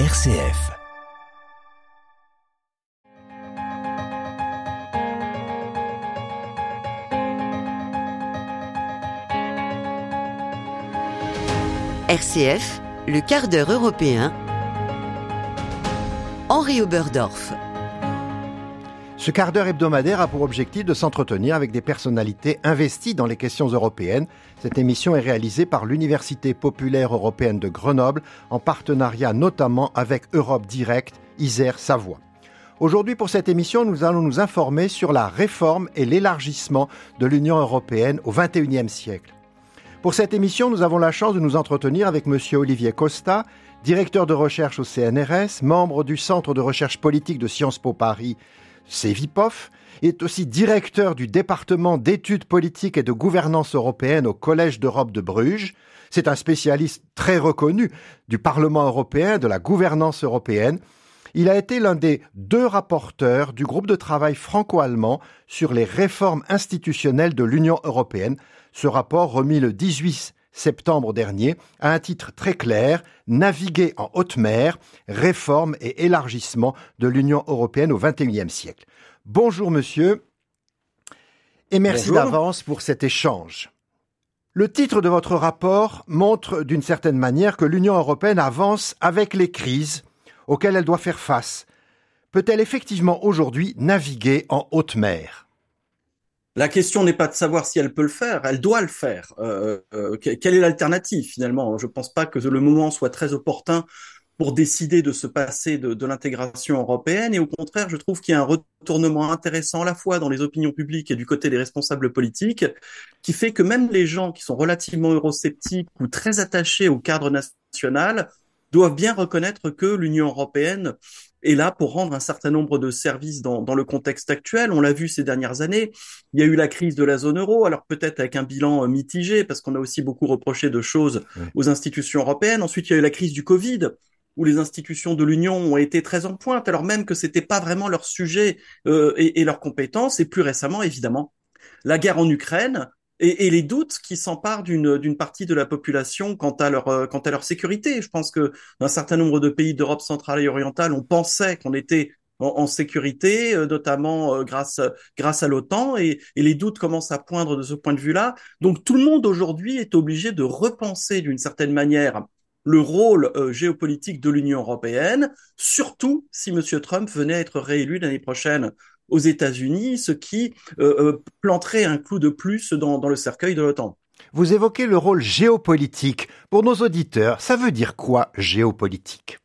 RCF. RCF, le quart d'heure européen. Henri Oberdorf. Ce quart d'heure hebdomadaire a pour objectif de s'entretenir avec des personnalités investies dans les questions européennes. Cette émission est réalisée par l'Université populaire européenne de Grenoble en partenariat notamment avec Europe Direct, Isère Savoie. Aujourd'hui, pour cette émission, nous allons nous informer sur la réforme et l'élargissement de l'Union européenne au XXIe siècle. Pour cette émission, nous avons la chance de nous entretenir avec M. Olivier Costa, directeur de recherche au CNRS, membre du Centre de recherche politique de Sciences Po Paris Cevipof, est aussi directeur du département d'études politiques et de gouvernance européenne au Collège d'Europe de Bruges. C'est un spécialiste très reconnu du Parlement européen, de la gouvernance européenne. Il a été l'un des deux rapporteurs du groupe de travail franco-allemand sur les réformes institutionnelles de l'Union européenne. Ce rapport, remis le 18 septembre dernier, a un titre très clair, Naviguer en haute mer, réforme et élargissement de l'Union européenne au XXIe siècle. Bonjour monsieur, et merci d'avance pour cet échange. Le titre de votre rapport montre d'une certaine manière que l'Union européenne avance avec les crises auxquelles elle doit faire face. Peut-elle effectivement aujourd'hui naviguer en haute mer? La question n'est pas de savoir si elle peut le faire, elle doit le faire. Euh, euh, quelle est l'alternative finalement? Je ne pense pas que le moment soit très opportun pour décider de se passer de l'intégration européenne. Et au contraire, je trouve qu'il y a un retournement intéressant à la fois dans les opinions publiques et du côté des responsables politiques, qui fait que même les gens qui sont relativement eurosceptiques ou très attachés au cadre national doivent bien reconnaître que l'Union européenne est là pour rendre un certain nombre de services dans, dans le contexte actuel. On l'a vu ces dernières années. Il y a eu la crise de la zone euro, alors peut-être avec un bilan euh, mitigé, parce qu'on a aussi beaucoup reproché de choses aux institutions européennes. Ensuite, il y a eu la crise du Covid où les institutions de l'Union ont été très en pointe, alors même que c'était pas vraiment leur sujet euh, et, et leurs compétences. Et plus récemment, évidemment, la guerre en Ukraine, et, les doutes qui s'emparent d'une partie de la population quant à leur euh, quant à leur sécurité. Je pense que dans un certain nombre de pays d'Europe centrale et orientale, on pensait qu'on était en, sécurité, euh, notamment euh, grâce à l'OTAN, et, et, les doutes commencent à poindre de ce point de vue-là. Donc tout le monde aujourd'hui est obligé de repenser d'une certaine manière le rôle géopolitique de l'Union européenne, surtout si M. Trump venait à être réélu l'année prochaine aux États-Unis, ce qui euh, euh, planterait un clou de plus dans, dans le cercueil de l'OTAN. Vous évoquez le rôle géopolitique. Pour nos auditeurs, ça veut dire quoi géopolitique?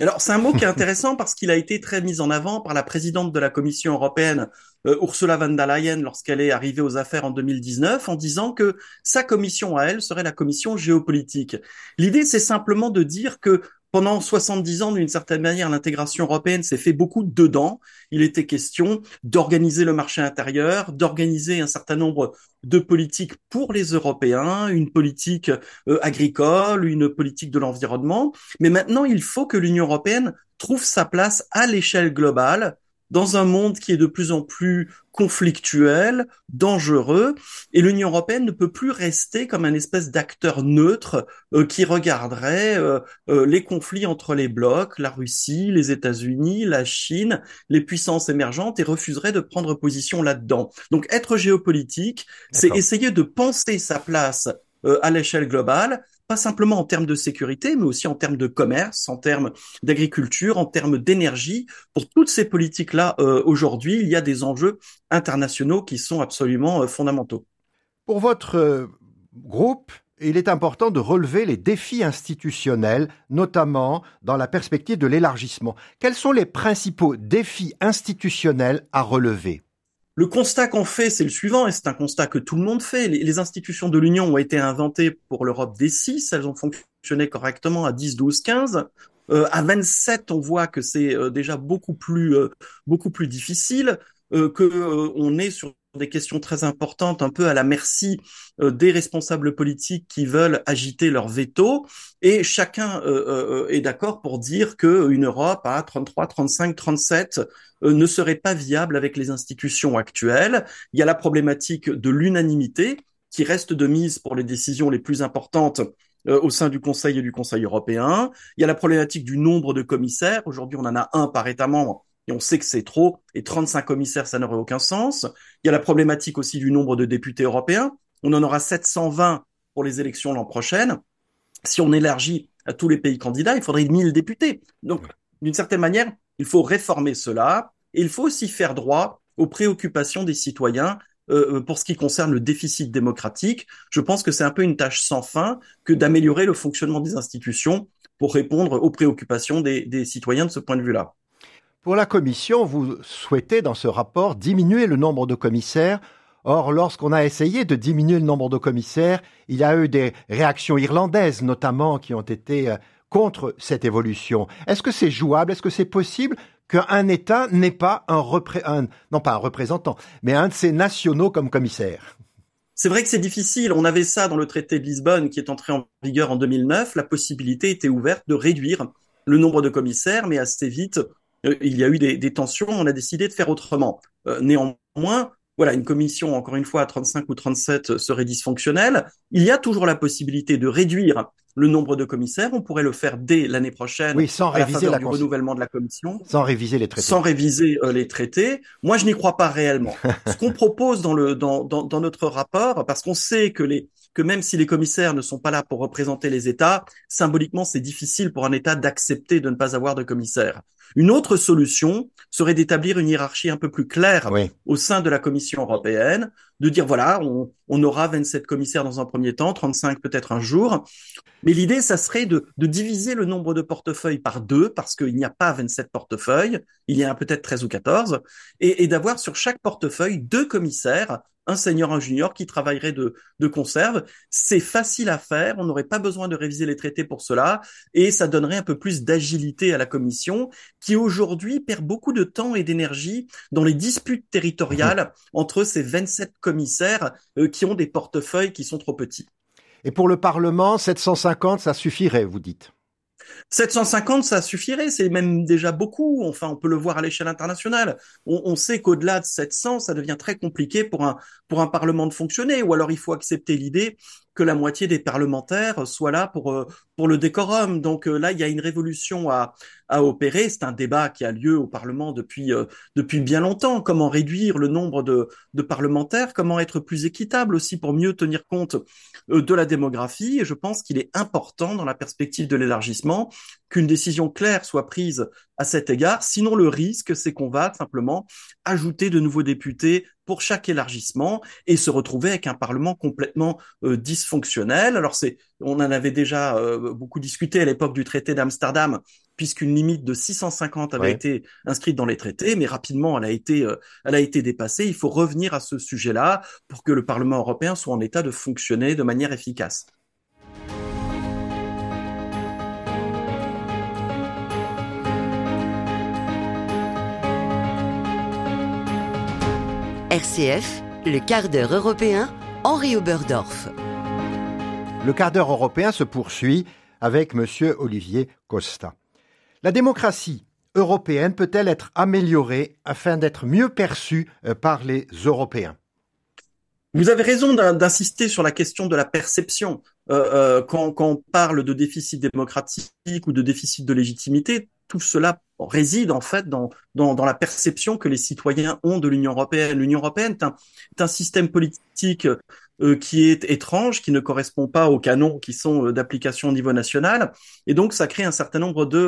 Alors c'est un mot qui est intéressant parce qu'il a été très mis en avant par la présidente de la Commission européenne, euh, Ursula von der Leyen, lorsqu'elle est arrivée aux affaires en 2019, en disant que sa commission à elle serait la commission géopolitique. L'idée, c'est simplement de dire que pendant 70 ans, d'une certaine manière, l'intégration européenne s'est fait beaucoup dedans. Il était question d'organiser le marché intérieur, d'organiser un certain nombre de politiques pour les Européens, une politique euh, agricole, une politique de l'environnement. Mais maintenant, il faut que l'Union européenne trouve sa place à l'échelle globale dans un monde qui est de plus en plus conflictuel, dangereux, et l'Union européenne ne peut plus rester comme un espèce d'acteur neutre euh, qui regarderait euh, euh, les conflits entre les blocs, la Russie, les États-Unis, la Chine, les puissances émergentes, et refuserait de prendre position là-dedans. Donc être géopolitique, c'est essayer de penser sa place à l'échelle globale, pas simplement en termes de sécurité, mais aussi en termes de commerce, en termes d'agriculture, en termes d'énergie. Pour toutes ces politiques-là, euh, aujourd'hui, il y a des enjeux internationaux qui sont absolument euh, fondamentaux. Pour votre euh, groupe, il est important de relever les défis institutionnels, notamment dans la perspective de l'élargissement. Quels sont les principaux défis institutionnels à relever? Le constat qu'on fait, c'est le suivant, et c'est un constat que tout le monde fait. Les, institutions de l'Union ont été inventées pour l'Europe des 6, elles ont fonctionné correctement à 10, 12, 15. à 27, on voit que c'est euh, déjà beaucoup plus, euh, beaucoup plus difficile, euh, que euh, on est sur des questions très importantes, un peu à la merci euh, des responsables politiques qui veulent agiter leur veto, et chacun euh, est d'accord pour dire qu'une Europe à 33, 35, 37 ne serait pas viable avec les institutions actuelles. Il y a la problématique de l'unanimité qui reste de mise pour les décisions les plus importantes euh, au sein du Conseil et du Conseil européen. Il y a la problématique du nombre de commissaires. Aujourd'hui, on en a un par État membre et on sait que c'est trop. Et 35 commissaires, ça n'aurait aucun sens. Il y a la problématique aussi du nombre de députés européens. On en aura 720 pour les élections l'an prochain. Si on élargit à tous les pays candidats, il faudrait 1000 députés. Donc, d'une certaine manière, il faut réformer cela. Et il faut aussi faire droit aux préoccupations des citoyens euh, euh, pour ce qui concerne le déficit démocratique. Je pense que c'est un peu une tâche sans fin que d'améliorer le fonctionnement des institutions pour répondre aux préoccupations des, des citoyens de ce point de vue-là. Pour la Commission, vous souhaitez dans ce rapport diminuer le nombre de commissaires. Or, lorsqu'on a essayé de diminuer le nombre de commissaires, il y a eu des réactions irlandaises notamment qui ont été euh, contre cette évolution. Est-ce que c'est jouable? Est-ce que c'est possible qu'un État n'ait pas un, pas un représentant, mais un de ses nationaux comme commissaire. C'est vrai que c'est difficile. On avait ça dans le traité de Lisbonne qui est entré en vigueur en 2009. La possibilité était ouverte de réduire le nombre de commissaires, mais assez vite, il y a eu des, tensions. On a décidé de faire autrement. Euh, néanmoins, voilà, une commission, encore une fois, à 35 ou 37 serait dysfonctionnelle. Il y a toujours la possibilité de réduire le nombre de commissaires. On pourrait le faire dès l'année prochaine. Oui, sans réviser la du renouvellement de la commission. Sans réviser les traités. Sans réviser euh, les traités. Moi, je n'y crois pas réellement. Ce qu'on propose dans le dans, dans, dans notre rapport, parce qu'on sait que les que même si les commissaires ne sont pas là pour représenter les États, symboliquement, c'est difficile pour un État d'accepter de ne pas avoir de commissaires. Une autre solution serait d'établir une hiérarchie un peu plus claire au sein de la Commission européenne, de dire voilà, on, on, aura 27 commissaires dans un premier temps, 35 peut-être un jour. Mais l'idée, ça serait de, de, diviser le nombre de portefeuilles par deux, parce qu'il n'y a pas 27 portefeuilles, il y en a peut-être 13 ou 14, et, et d'avoir sur chaque portefeuille deux commissaires un senior, un junior qui travaillerait de, de conserve. C'est facile à faire, on n'aurait pas besoin de réviser les traités pour cela, et ça donnerait un peu plus d'agilité à la Commission, qui aujourd'hui perd beaucoup de temps et d'énergie dans les disputes territoriales mmh. entre ces 27 commissaires euh, qui ont des portefeuilles qui sont trop petits. Et pour le Parlement, 750, ça suffirait, vous dites? 750, ça suffirait, c'est même déjà beaucoup. Enfin, on peut le voir à l'échelle internationale. On, sait qu'au-delà de 700, ça devient très compliqué pour un pour un parlement de fonctionner. Ou alors, il faut accepter l'idée que la moitié des parlementaires soient là pour euh, pour le décorum. Donc euh, là, il y a une révolution à à opérer. C'est un débat qui a lieu au Parlement depuis euh, depuis bien longtemps. Comment réduire le nombre de de parlementaires? Comment être plus équitable aussi pour mieux tenir compte de la démographie? Et je pense qu'il est important dans la perspective de l'élargissement qu'une décision claire soit prise à cet égard. Sinon, le risque, c'est qu'on va simplement ajouter de nouveaux députés pour chaque élargissement et se retrouver avec un Parlement complètement euh, dysfonctionnel. Alors c'est, on en avait déjà euh, beaucoup discuté à l'époque du traité d'Amsterdam, puisqu'une limite de 650 avait été inscrite dans les traités, mais rapidement elle a été, euh, elle a été dépassée. Il faut revenir à ce sujet-là pour que le Parlement européen soit en état de fonctionner de manière efficace. RCF, le quart d'heure européen, Henri Oberdorf. Le quart d'heure européen se poursuit avec M. Olivier Costa. La démocratie européenne peut-elle être améliorée afin d'être mieux perçue euh, par les Européens? Vous avez raison d'insister sur la question de la perception. Euh, euh, quand, quand, on parle de déficit démocratique ou de déficit de légitimité, tout cela réside en fait dans, dans, la perception que les citoyens ont de l'Union européenne. L'Union européenne est un, est un, système politique euh, qui est étrange, qui ne correspond pas aux canons qui sont euh, d'application au niveau national, et donc ça crée un certain nombre de,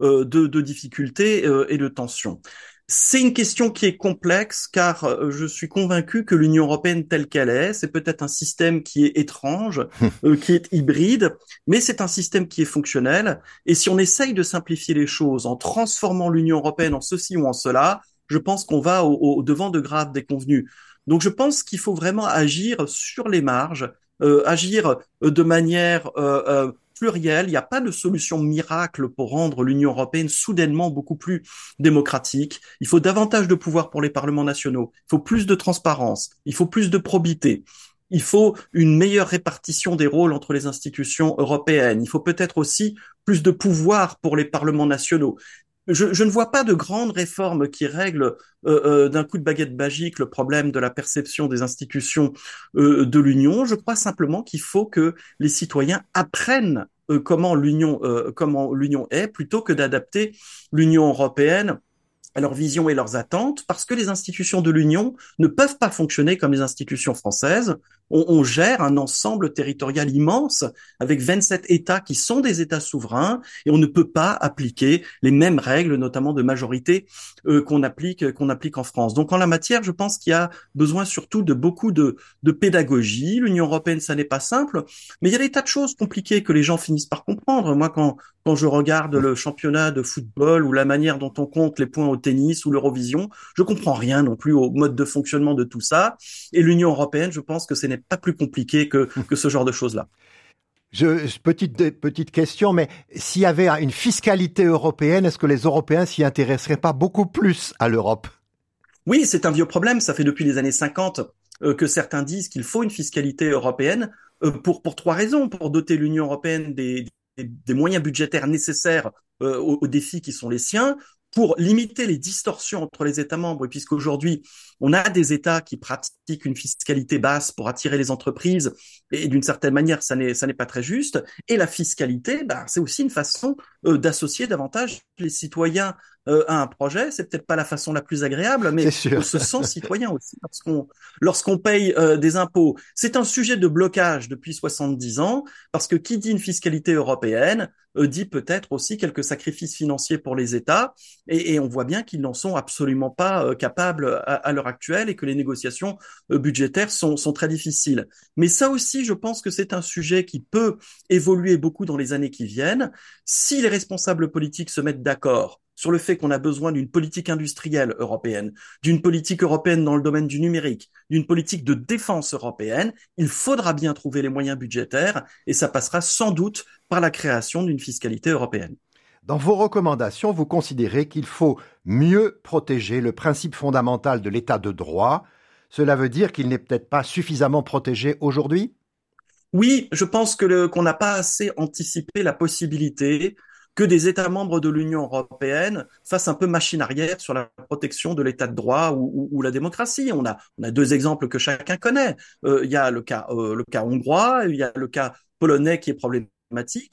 euh, de, de, difficultés et de tensions. C'est une question qui est complexe car euh, je suis convaincu que l'Union européenne telle qu'elle est, c'est peut-être un système qui est étrange, euh, qui est hybride, mais c'est un système qui est fonctionnel. Et si on essaye de simplifier les choses en transformant l'Union européenne en ceci ou en cela, je pense qu'on va au, devant de graves déconvenus. Donc je pense qu'il faut vraiment agir sur les marges, euh, agir de manière pluriel. Il n'y a pas de solution miracle pour rendre l'Union européenne soudainement beaucoup plus démocratique. Il faut davantage de pouvoir pour les parlements nationaux. Il faut plus de transparence. Il faut plus de probité. Il faut une meilleure répartition des rôles entre les institutions européennes. Il faut peut-être aussi plus de pouvoir pour les parlements nationaux. je, ne vois pas de grandes réformes qui règlent euh, d'un coup de baguette magique le problème de la perception des institutions de l'Union. Je crois simplement qu'il faut que les citoyens apprennent comment l'Union comment l'Union est plutôt que d'adapter l'Union européenne à leur vision et leurs attentes, parce que les institutions de l'Union ne peuvent pas fonctionner comme les institutions françaises. On, on, gère un ensemble territorial immense avec 27 États qui sont des États souverains et on ne peut pas appliquer les mêmes règles, notamment de majorité, euh, qu'on applique qu'on applique en France. Donc en la matière, je pense qu'il y a besoin surtout de beaucoup de, de pédagogie. L'Union européenne, ça n'est pas simple, mais il y a des tas de choses compliquées que les gens finissent par comprendre. Moi, quand quand je regarde le championnat de football ou la manière dont on compte les points au tennis ou l'Eurovision, je comprends rien non plus au mode de fonctionnement de tout ça. Et l'Union européenne, je pense que ce n'est pas plus compliqué que, que ce genre de choses-là. Je, petite, petite question, mais s'il y avait une fiscalité européenne, est-ce que les Européens s'y intéresseraient pas beaucoup plus à l'Europe? Oui, c'est un vieux problème. Ça fait depuis les années 50 euh, que certains disent qu'il faut une fiscalité européenne euh, pour, pour trois raisons. Pour doter l'Union européenne des, des, moyens budgétaires nécessaires euh, aux, défis qui sont les siens, pour limiter les distorsions entre les États membres, puisqu'aujourd'hui, on a des États qui pratiquent une fiscalité basse pour attirer les entreprises, et d'une certaine manière, ça n'est, ça n'est pas très juste. Et la fiscalité, bah, c'est aussi une façon euh, d'associer davantage les citoyens euh, à un projet, c'est peut-être pas la façon la plus agréable, mais on se sent citoyen aussi lorsqu'on lorsqu'on paye euh, des impôts. C'est un sujet de blocage depuis 70 ans, parce que qui dit une fiscalité européenne dit peut-être aussi quelques sacrifices financiers pour les États, et, et on voit bien qu'ils n'en sont absolument pas capables à, à l'heure actuelle et que les négociations budgétaires sont, sont très difficiles. Mais ça aussi, je pense que c'est un sujet qui peut évoluer beaucoup dans les années qui viennent. Si les responsables politiques se mettent d'accord sur le fait qu'on a besoin d'une politique industrielle européenne, d'une politique européenne dans le domaine du numérique, d'une politique de défense européenne, il faudra bien trouver les moyens budgétaires et ça passera sans doute par la création d'une fiscalité européenne. Dans vos recommandations, vous considérez qu'il faut mieux protéger le principe fondamental de l'état de droit. Cela veut dire qu'il n'est peut-être pas suffisamment protégé aujourd'hui? Oui, je pense que qu'on n'a pas assez anticipé la possibilité que des États membres de l'Union européenne fassent un peu machine arrière sur la protection de l'État de droit ou, ou, la démocratie. On a, on a deux exemples que chacun connaît. Euh, il y a le cas, euh, le cas hongrois, il y a le cas polonais qui est problématique.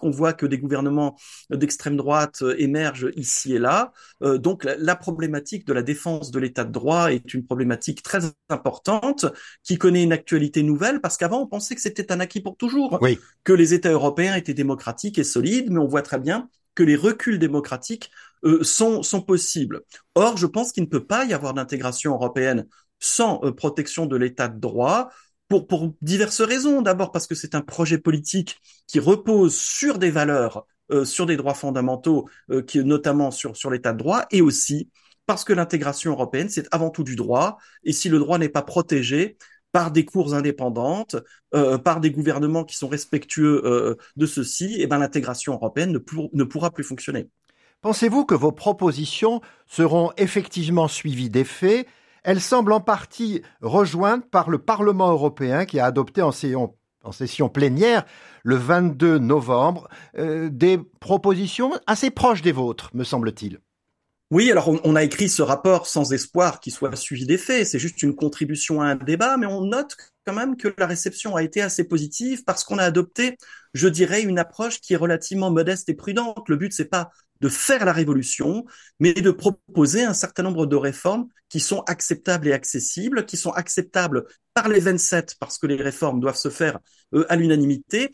On voit que des gouvernements d'extrême droite euh, émergent ici et là. donc la, problématique de la défense de l'état de droit est une problématique très importante qui connaît une actualité nouvelle parce qu'avant on pensait que c'était un acquis pour toujours, oui. que les États européens étaient démocratiques et solides, mais on voit très bien que les reculs démocratiques euh, sont, sont possibles. Or, je pense qu'il ne peut pas y avoir d'intégration européenne sans euh, protection de l'état de droit, pour, pour diverses raisons. D'abord parce que c'est un projet politique qui repose sur des valeurs, euh, sur des droits fondamentaux, qui, notamment sur, sur l'état de droit, et aussi parce que l'intégration européenne, c'est avant tout du droit, et si le droit n'est pas protégé, par des cours indépendantes, euh, par des gouvernements qui sont respectueux euh, de ceci, et eh ben l'intégration européenne ne, ne pourra plus fonctionner. Pensez-vous que vos propositions seront effectivement suivies des faits Elles semblent en partie rejointes par le Parlement européen qui a adopté en session, en session plénière le 22 novembre euh, des propositions assez proches des vôtres, me semble-t-il. Oui, alors on, a écrit ce rapport sans espoir qu'il soit suivi des faits. C'est juste une contribution à un débat, mais on note quand même que la réception a été assez positive parce qu'on a adopté, je dirais, une approche qui est relativement modeste et prudente. Le but, c'est pas de faire la révolution, mais de proposer un certain nombre de réformes qui sont acceptables et accessibles, qui sont acceptables par les 27 parce que les réformes doivent se faire euh, à l'unanimité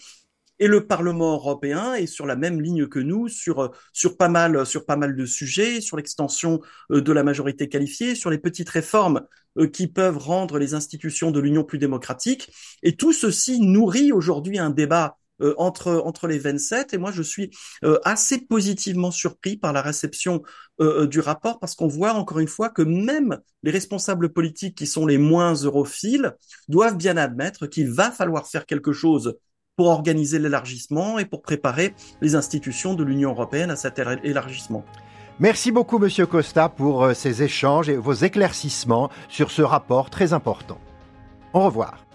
et le Parlement européen est sur la même ligne que nous sur euh, sur pas mal sur pas mal de sujets, sur l'extension euh, de la majorité qualifiée, sur les petites réformes euh, qui peuvent rendre les institutions de l'Union plus démocratiques. Et tout ceci nourrit aujourd'hui un débat entre entre les 27 et moi je suis assez positivement surpris par la réception du rapport parce qu'on voit encore une fois que même les responsables politiques qui sont les moins europhiles doivent bien admettre qu'il va falloir faire quelque chose pour organiser l'élargissement et pour préparer les institutions de l'Union européenne à cet élargissement. Merci beaucoup, Monsieur Costa, pour euh, ces échanges et vos éclaircissements sur ce rapport très important. Au revoir.